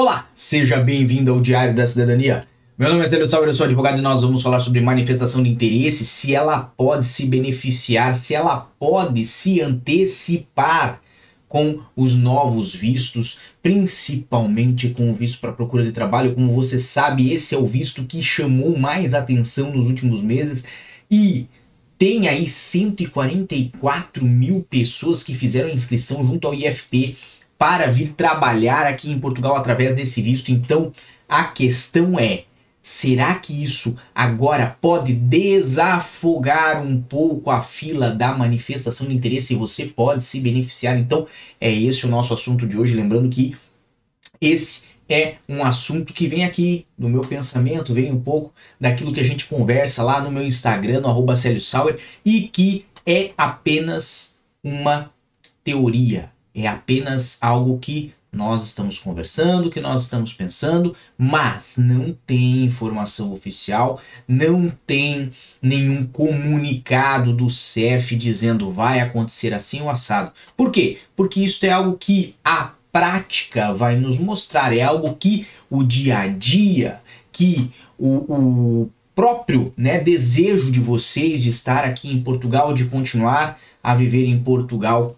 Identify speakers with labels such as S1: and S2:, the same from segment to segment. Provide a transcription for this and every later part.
S1: Olá, seja bem-vindo ao Diário da Cidadania. Meu nome é Célio Salve, eu sou advogado e nós vamos falar sobre manifestação de interesse, se ela pode se beneficiar, se ela pode se antecipar com os novos vistos, principalmente com o visto para procura de trabalho. Como você sabe, esse é o visto que chamou mais atenção nos últimos meses e tem aí 144 mil pessoas que fizeram a inscrição junto ao IFP para vir trabalhar aqui em Portugal através desse visto. Então, a questão é: será que isso agora pode desafogar um pouco a fila da manifestação de interesse e você pode se beneficiar? Então, é esse o nosso assunto de hoje. Lembrando que esse é um assunto que vem aqui no meu pensamento, vem um pouco daquilo que a gente conversa lá no meu Instagram, no arroba Sauer, e que é apenas uma teoria é apenas algo que nós estamos conversando, que nós estamos pensando, mas não tem informação oficial, não tem nenhum comunicado do CEF dizendo vai acontecer assim o assado. Por quê? Porque isso é algo que a prática vai nos mostrar, é algo que o dia a dia, que o, o próprio né, desejo de vocês de estar aqui em Portugal, de continuar a viver em Portugal,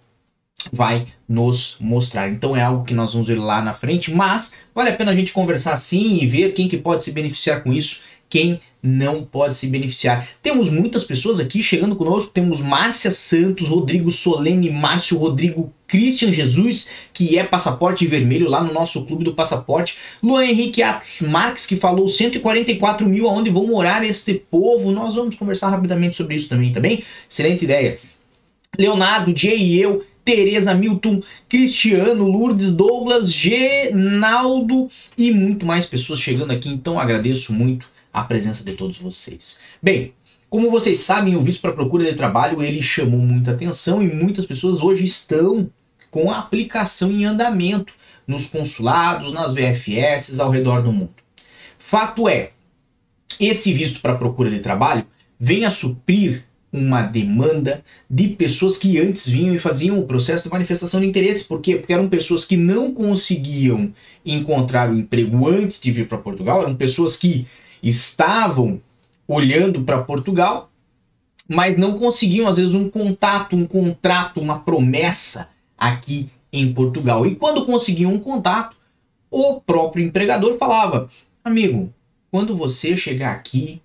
S1: vai nos mostrar. Então é algo que nós vamos ver lá na frente, mas vale a pena a gente conversar sim e ver quem que pode se beneficiar com isso, quem não pode se beneficiar. Temos muitas pessoas aqui chegando conosco, temos Márcia Santos, Rodrigo Solene, Márcio Rodrigo, Christian Jesus, que é passaporte vermelho lá no nosso clube do passaporte, Luan Henrique Atos Marques, que falou 144 mil aonde vão morar esse povo, nós vamos conversar rapidamente sobre isso também, também, tá excelente ideia. Leonardo, Jay e eu, Tereza Milton, Cristiano, Lourdes, Douglas, Genaldo e muito mais pessoas chegando aqui. Então agradeço muito a presença de todos vocês. Bem, como vocês sabem, o visto para procura de trabalho ele chamou muita atenção e muitas pessoas hoje estão com a aplicação em andamento nos consulados, nas VFS ao redor do mundo. Fato é, esse visto para procura de trabalho vem a suprir uma demanda de pessoas que antes vinham e faziam o processo de manifestação de interesse. Por quê? Porque eram pessoas que não conseguiam encontrar o emprego antes de vir para Portugal, eram pessoas que estavam olhando para Portugal, mas não conseguiam, às vezes, um contato, um contrato, uma promessa aqui em Portugal. E quando conseguiam um contato, o próprio empregador falava: Amigo, quando você chegar aqui,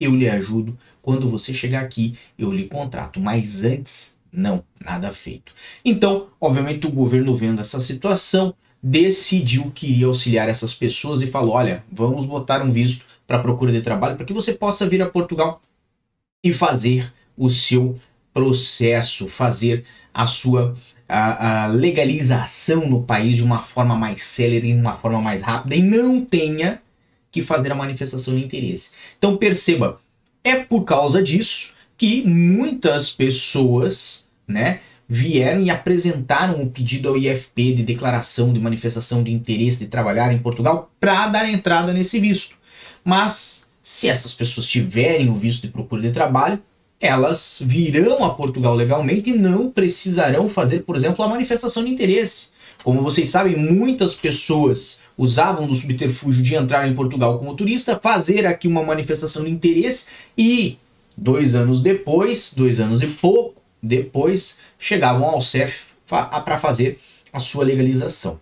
S1: eu lhe ajudo. Quando você chegar aqui, eu lhe contrato. Mas antes, não, nada feito. Então, obviamente, o governo vendo essa situação, decidiu que iria auxiliar essas pessoas e falou: olha, vamos botar um visto para procura de trabalho para que você possa vir a Portugal e fazer o seu processo, fazer a sua a, a legalização no país de uma forma mais célere, de uma forma mais rápida e não tenha que fazer a manifestação de interesse. Então perceba, é por causa disso que muitas pessoas, né, vieram e apresentaram o pedido ao IFP de declaração de manifestação de interesse de trabalhar em Portugal para dar entrada nesse visto. Mas se essas pessoas tiverem o visto de procura de trabalho, elas virão a Portugal legalmente e não precisarão fazer, por exemplo, a manifestação de interesse. Como vocês sabem, muitas pessoas usavam do subterfúgio de entrar em Portugal como turista, fazer aqui uma manifestação de interesse e dois anos depois, dois anos e pouco depois, chegavam ao CEF para fazer a sua legalização.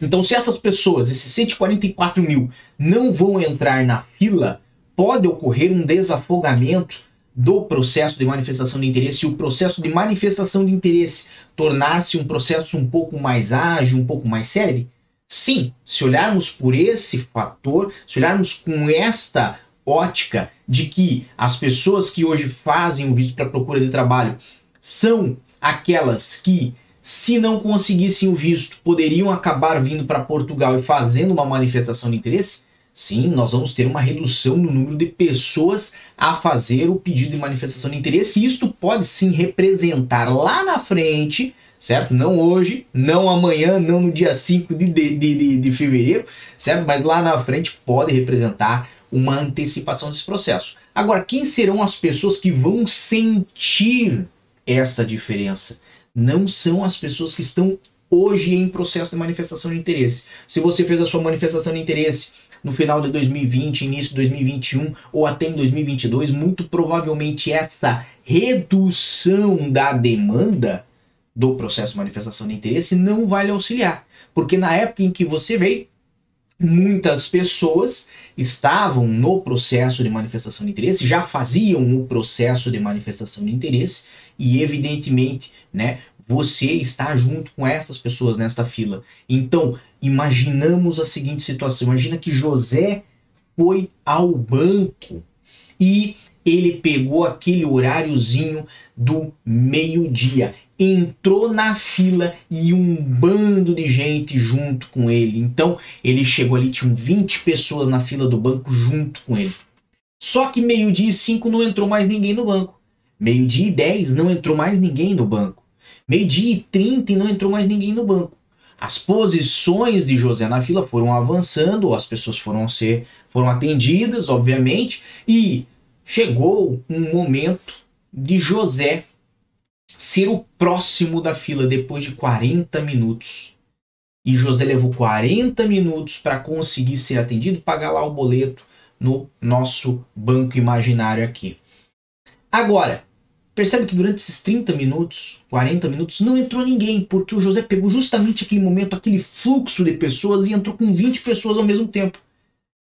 S1: Então, se essas pessoas, esses 144 mil, não vão entrar na fila, pode ocorrer um desafogamento do processo de manifestação de interesse e o processo de manifestação de interesse tornar-se um processo um pouco mais ágil, um pouco mais sério? Sim, se olharmos por esse fator, se olharmos com esta ótica de que as pessoas que hoje fazem o visto para procura de trabalho são aquelas que, se não conseguissem o visto, poderiam acabar vindo para Portugal e fazendo uma manifestação de interesse, Sim, nós vamos ter uma redução no número de pessoas a fazer o pedido de manifestação de interesse. Isto pode sim representar lá na frente, certo? Não hoje, não amanhã, não no dia 5 de, de, de, de fevereiro, certo? Mas lá na frente pode representar uma antecipação desse processo. Agora, quem serão as pessoas que vão sentir essa diferença? Não são as pessoas que estão hoje em processo de manifestação de interesse. Se você fez a sua manifestação de interesse no final de 2020, início de 2021 ou até em 2022, muito provavelmente essa redução da demanda do processo de manifestação de interesse não vai lhe auxiliar. Porque na época em que você veio, muitas pessoas estavam no processo de manifestação de interesse, já faziam o processo de manifestação de interesse e evidentemente, né, você está junto com essas pessoas nesta fila. Então, imaginamos a seguinte situação: imagina que José foi ao banco e ele pegou aquele horáriozinho do meio-dia, entrou na fila e um bando de gente junto com ele. Então, ele chegou ali, tinham 20 pessoas na fila do banco junto com ele. Só que meio-dia e 5 não entrou mais ninguém no banco. Meio-dia e 10 não entrou mais ninguém no banco. Meio-dia e 30 e não entrou mais ninguém no banco. As posições de José na fila foram avançando, as pessoas foram ser foram atendidas, obviamente, e chegou um momento de José ser o próximo da fila depois de 40 minutos. E José levou 40 minutos para conseguir ser atendido, pagar lá o boleto no nosso banco imaginário aqui. Agora, Percebe que durante esses 30 minutos, 40 minutos, não entrou ninguém, porque o José pegou justamente aquele momento, aquele fluxo de pessoas e entrou com 20 pessoas ao mesmo tempo.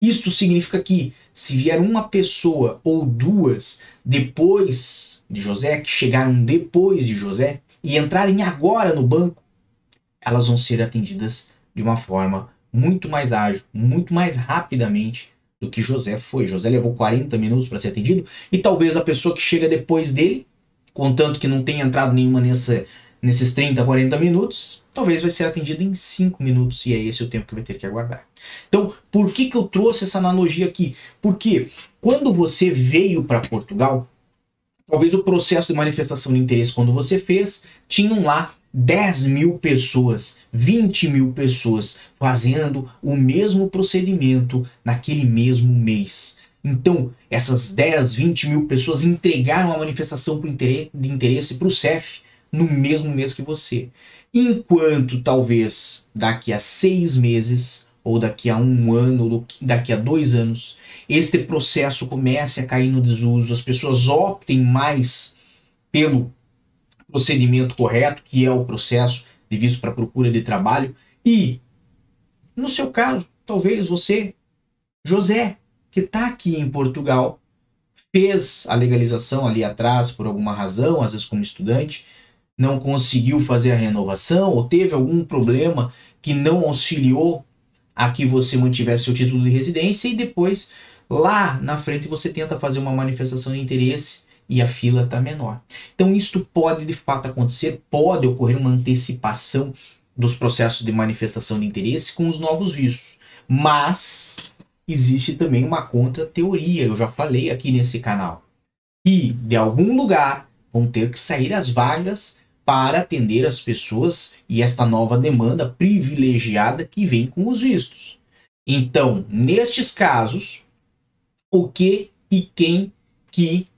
S1: Isto significa que se vier uma pessoa ou duas depois de José, que chegaram depois de José e entrarem agora no banco, elas vão ser atendidas de uma forma muito mais ágil, muito mais rapidamente do que José foi. José levou 40 minutos para ser atendido e talvez a pessoa que chega depois dele contanto que não tenha entrado nenhuma nessa, nesses 30, 40 minutos, talvez vai ser atendido em 5 minutos e é esse o tempo que vai ter que aguardar. Então, por que, que eu trouxe essa analogia aqui? Porque quando você veio para Portugal, talvez o processo de manifestação de interesse, quando você fez, tinham lá 10 mil pessoas, 20 mil pessoas fazendo o mesmo procedimento naquele mesmo mês. Então, essas 10, 20 mil pessoas entregaram a manifestação de interesse para o CEF no mesmo mês que você. Enquanto talvez daqui a seis meses, ou daqui a um ano, ou daqui a dois anos, este processo comece a cair no desuso, as pessoas optem mais pelo procedimento correto, que é o processo de visto para procura de trabalho, e, no seu caso, talvez você, José, que está aqui em Portugal, fez a legalização ali atrás por alguma razão, às vezes como estudante, não conseguiu fazer a renovação ou teve algum problema que não auxiliou a que você mantivesse o título de residência e depois lá na frente você tenta fazer uma manifestação de interesse e a fila está menor. Então isto pode de fato acontecer, pode ocorrer uma antecipação dos processos de manifestação de interesse com os novos vistos. Mas existe também uma contra-teoria, eu já falei aqui nesse canal. E de algum lugar vão ter que sair as vagas para atender as pessoas e esta nova demanda privilegiada que vem com os vistos. Então, nestes casos, o que e quem que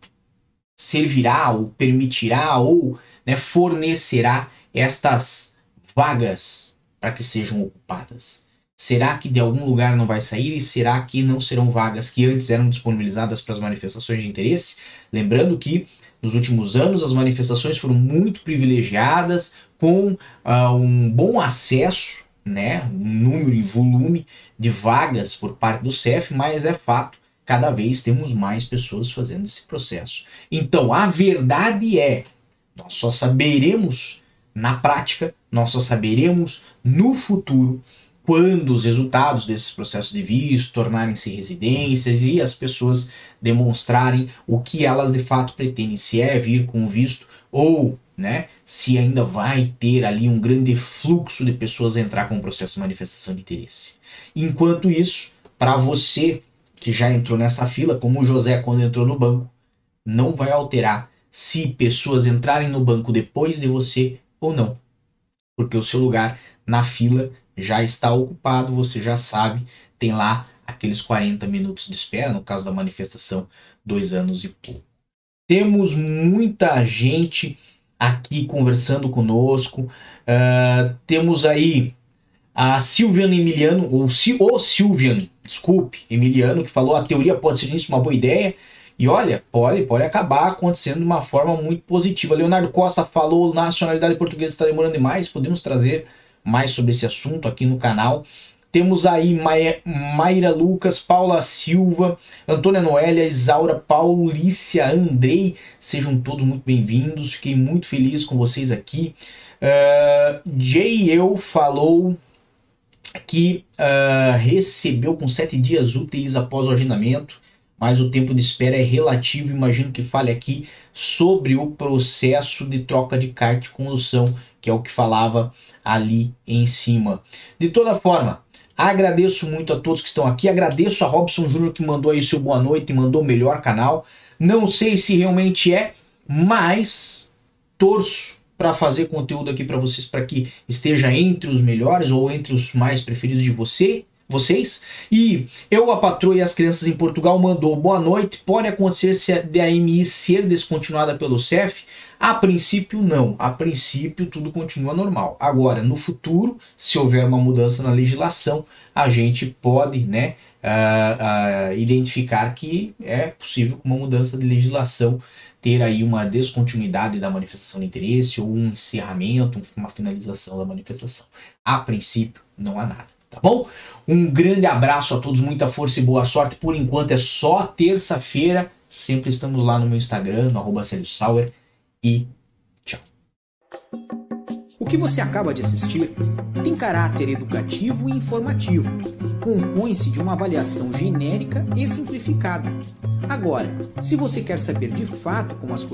S1: servirá ou permitirá ou né, fornecerá estas vagas para que sejam ocupadas? Será que de algum lugar não vai sair e será que não serão vagas que antes eram disponibilizadas para as manifestações de interesse? Lembrando que nos últimos anos as manifestações foram muito privilegiadas, com uh, um bom acesso, né, um número e volume de vagas por parte do CEF, mas é fato, cada vez temos mais pessoas fazendo esse processo. Então a verdade é, nós só saberemos na prática, nós só saberemos no futuro quando os resultados desses processos de visto tornarem-se residências e as pessoas demonstrarem o que elas de fato pretendem, se é vir com o visto ou né, se ainda vai ter ali um grande fluxo de pessoas entrar com o processo de manifestação de interesse. Enquanto isso, para você que já entrou nessa fila, como o José quando entrou no banco, não vai alterar se pessoas entrarem no banco depois de você ou não, porque o seu lugar na fila já está ocupado, você já sabe, tem lá aqueles 40 minutos de espera, no caso da manifestação, dois anos e pouco. Temos muita gente aqui conversando conosco, Uh, temos aí a Silvian Emiliano, ou o Silvian, desculpe, Emiliano, que falou a teoria pode ser isso uma boa ideia. E olha, pode, pode acabar acontecendo de uma forma muito positiva. Leonardo Costa falou nacionalidade portuguesa está demorando demais. Podemos trazer mais sobre esse assunto aqui no canal. Temos aí Mayra Lucas, Paula Silva, Antônia Noélia, Isaura, Paulícia, Andrei. Sejam todos muito bem-vindos. Fiquei muito feliz com vocês aqui. Uh, Jay Eu falou que uh, recebeu com sete dias úteis após o agendamento, mas o tempo de espera é relativo. Imagino que fale aqui sobre o processo de troca de carta de condução, que é o que falava ali em cima. De toda forma, agradeço muito a todos que estão aqui. Agradeço a Robson Júnior que mandou aí seu boa noite e mandou o melhor canal. Não sei se realmente é, mas torço para fazer conteúdo aqui para vocês para que esteja entre os melhores ou entre os mais preferidos de você, vocês. E eu, a patroa e as crianças em Portugal mandou boa noite. Pode acontecer se a DAMI ser descontinuada pelo CEF? A princípio, não. A princípio, tudo continua normal. Agora, no futuro, se houver uma mudança na legislação, a gente pode né, uh, uh, identificar que é possível uma mudança de legislação ter aí uma descontinuidade da manifestação de interesse ou um encerramento, uma finalização da manifestação. A princípio, não há nada, tá bom? Um grande abraço a todos, muita força e boa sorte. Por enquanto é só terça-feira. Sempre estamos lá no meu Instagram, no arroba Sauer. E tchau.
S2: O que você acaba de assistir tem caráter educativo e informativo. Compõe-se de uma avaliação genérica e simplificada. Agora, se você quer saber de fato como as coisas